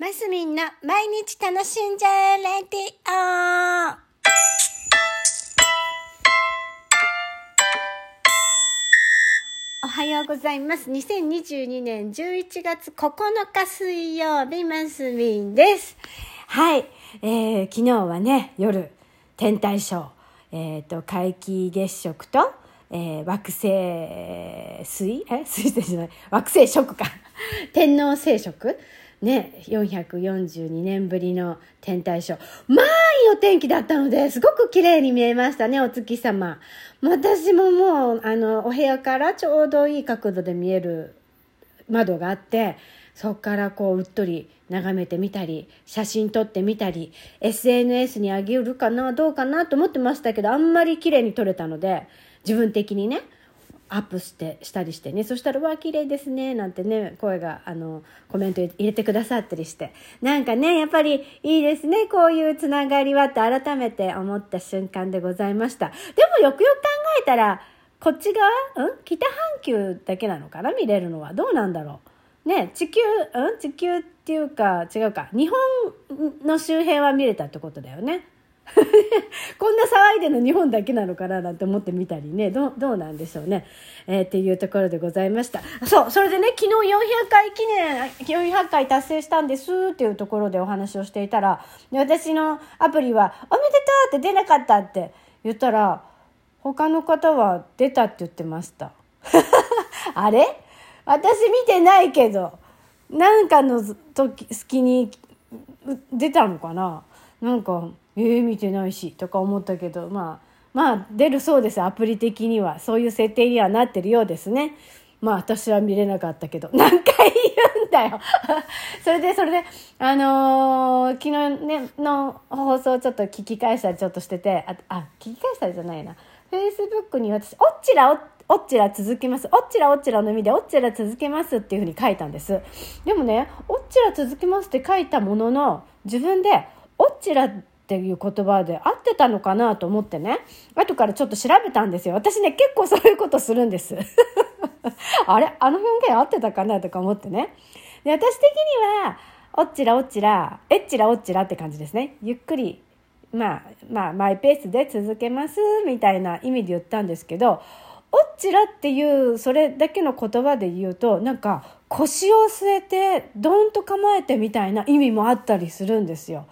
マスミンの毎日楽しんじゃえレディオ。おはようございます。2022年11月9日水曜日、マスミンです。はい。えー、昨日はね、夜、天体ショー、えっ、と、皆既月食と、えー惑星水？え？水星じゃない。惑星食か。天王星食。ね442年ぶりの天体ショー。まあいいお天気だったのですごく綺麗に見えましたねお月様。私ももうあのお部屋からちょうどいい角度で見える窓があってそこからこううっとり眺めてみたり写真撮ってみたり SNS にあげるかなどうかなと思ってましたけどあんまり綺麗に撮れたので自分的にねアップしてしたりしてね。そしたら「わあ綺麗ですね」なんてね声があのコメント入れてくださったりして。なんかねやっぱりいいですね。こういうつながりはって改めて思った瞬間でございました。でもよくよく考えたらこっち側、うん、北半球だけなのかな？見れるのは。どうなんだろう？ね地球、うん、地球っていうか違うか。日本の周辺は見れたってことだよね。こんな騒いでの日本だけなのかななんて思ってみたりね。どうどうなんでしょうね、えーっていうところでございました。そうそれでね昨日400回記念400回達成したんですっていうところでお話をしていたら私のアプリは「おめでとう!」って出なかったって言ったら他の方は出たって言ってました。あれ？私見てないけどなんかの時好きに出たのかな？なんかえー、見てないしとか思ったけどまあまあ出るそうですアプリ的には。そういう設定にはなってるようですね。まあ私は見れなかったけど。何回言うんだよ。それでそれであのー昨日ねの放送ちょっと聞き返したりちょっとしててああ聞き返したりじゃないな。フェイスブックに私「おっちらおおっちら続けます。おっちらおっちらの意味で、おっちら続けますっていうふうに書いたんです。でもね、おっちら続けますって書いたものの、自分で、おっちらっていう言葉で合ってたのかなと思ってね、後からちょっと調べたんですよ。私ね、結構そういうことするんです。あれ？あの表現合ってたかなとか思ってね。で、私的には、おっちらおっちら、えっちらおっちらって感じですね。ゆっくりまあ、まあ、マイペースで続けますみたいな意味で言ったんですけど、おっちらっていうそれだけの言葉で言うと、なんか腰を据えてドーンと構えてみたいな意味もあったりするんですよ。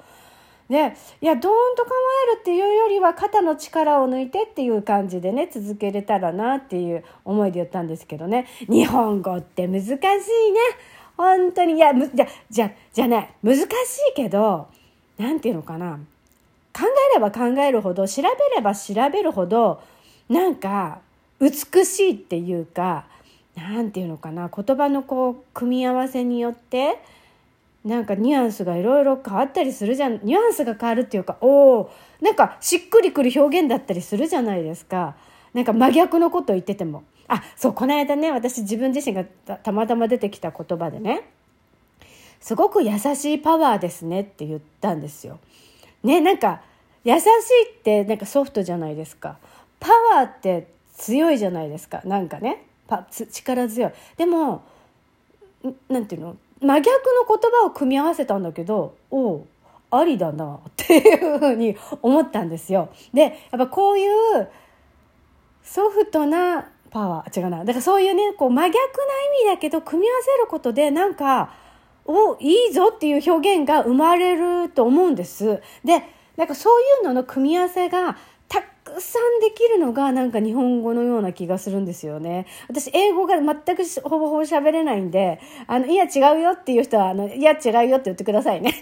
で、いや、ドーンと構えるっていうよりは肩の力を抜いてっていう感じでね、続けれたらなっていう思いで言ったんですけどね。日本語って難しいね。本当に。いや、むじゃ、じゃ、じゃない。難しいけど、なんていうのかな。考えれば考えるほど調べれば調べるほどなんか美しいっていうかなんていうのかな言葉のこう組み合わせによってなんかニュアンスがいろいろ変わったりするじゃん。ニュアンスが変わるっていうかおおなんかしっくりくる表現だったりするじゃないですか。なんか真逆のことを言ってても。あそうこの間ね私自分自身がたたまたま出てきた言葉でね。すごく優しいパワーですねって言ったんですよ。ねなんか優しいってなんかソフトじゃないですか。パワーって強いじゃないですか。なんかね。パつ力強い。でもなんていうの？真逆の言葉を組み合わせたんだけどおうありだなっていうふうに思ったんですよ。でやっぱこういうソフトなパワー違うな。だからそういうねこう真逆な意味だけど組み合わせることでなんかおいいぞっていう表現が生まれると思うんです。でなんかそういうのの組み合わせがくさんできるのがなんか日本語のような気がするんですよね。私英語が全くほぼほぼ喋れないんで、あの、いや違うよっていう人は、あの、いや違うよって言ってくださいね。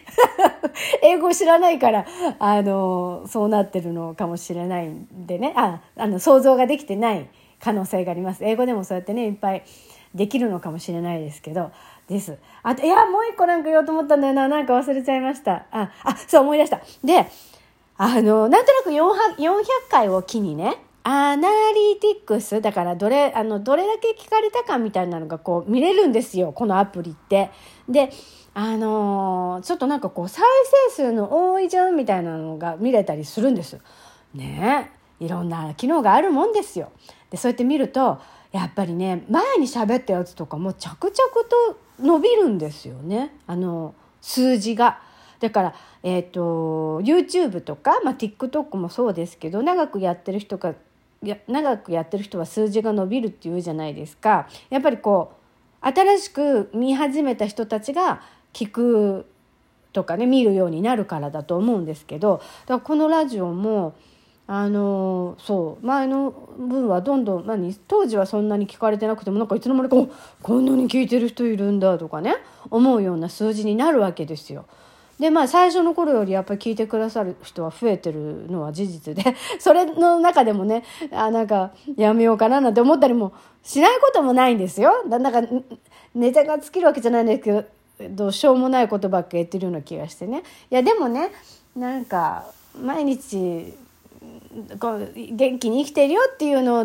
英語知らないから、あの、そうなってるのかもしれないんでね、あ、あの、想像ができてない可能性があります。英語でもそうやってね、いっぱいできるのかもしれないですけど、です。あと、いや、もう一個なんか言おうと思ったんだよな。なんか忘れちゃいました。あ、あ、そう思い出した。で、あの、なんとなく400回を機にね、アナリティクス、だからどれ、あの、どれだけ聞かれたかみたいなのがこう見れるんですよ、このアプリって。で、あのーちょっとなんかこう再生数の多いじゃんみたいなのが見れたりするんです。ねえ、いろんな機能があるもんですよ。で、そうやって見ると、やっぱりね、前に喋ったやつとかも着々と伸びるんですよね。あの、数字が。だから、え、ー、と、YouTube とか、まあ、TikTok もそうですけど、長くやってる人が、や長くやってる人は数字が伸びるっていうじゃないですか。やっぱりこう、新しく見始めた人たちが聞くとかね、見るようになるからだと思うんですけど、だからこのラジオも、あのそう前の分はどんどん何当時はそんなに聞かれてなくてもなんかいつの間にかこんなに聞いてる人いるんだとかね思うような数字になるわけですよ。でまあ最初の頃よりやっぱり聞いてくださる人は増えてるのは事実で それの中でもねあなんかやめようかななんて思ったりもしないこともないんですよ。だなんかネタが尽きるわけじゃないんですけどしょうもないことばっか言ってるような気がしてね。いやでもねなんか毎日こう元気に生きてるよっていうのを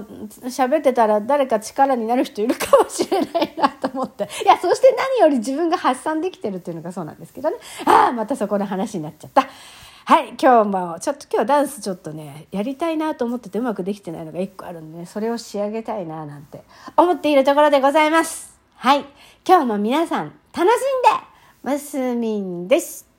喋ってたら誰か力になる人いるかもしれないなと思っていやそして何より自分が発散できてるっていうのがそうなんですけどねああまたそこの話になっちゃった。はい今日もちょっと今日ダンスちょっとねやりたいなと思っててうまくできてないのが1個あるんで、ね、それを仕上げたいななんて思っているところでございます。はい今日も皆さん楽しんでマスミンでした。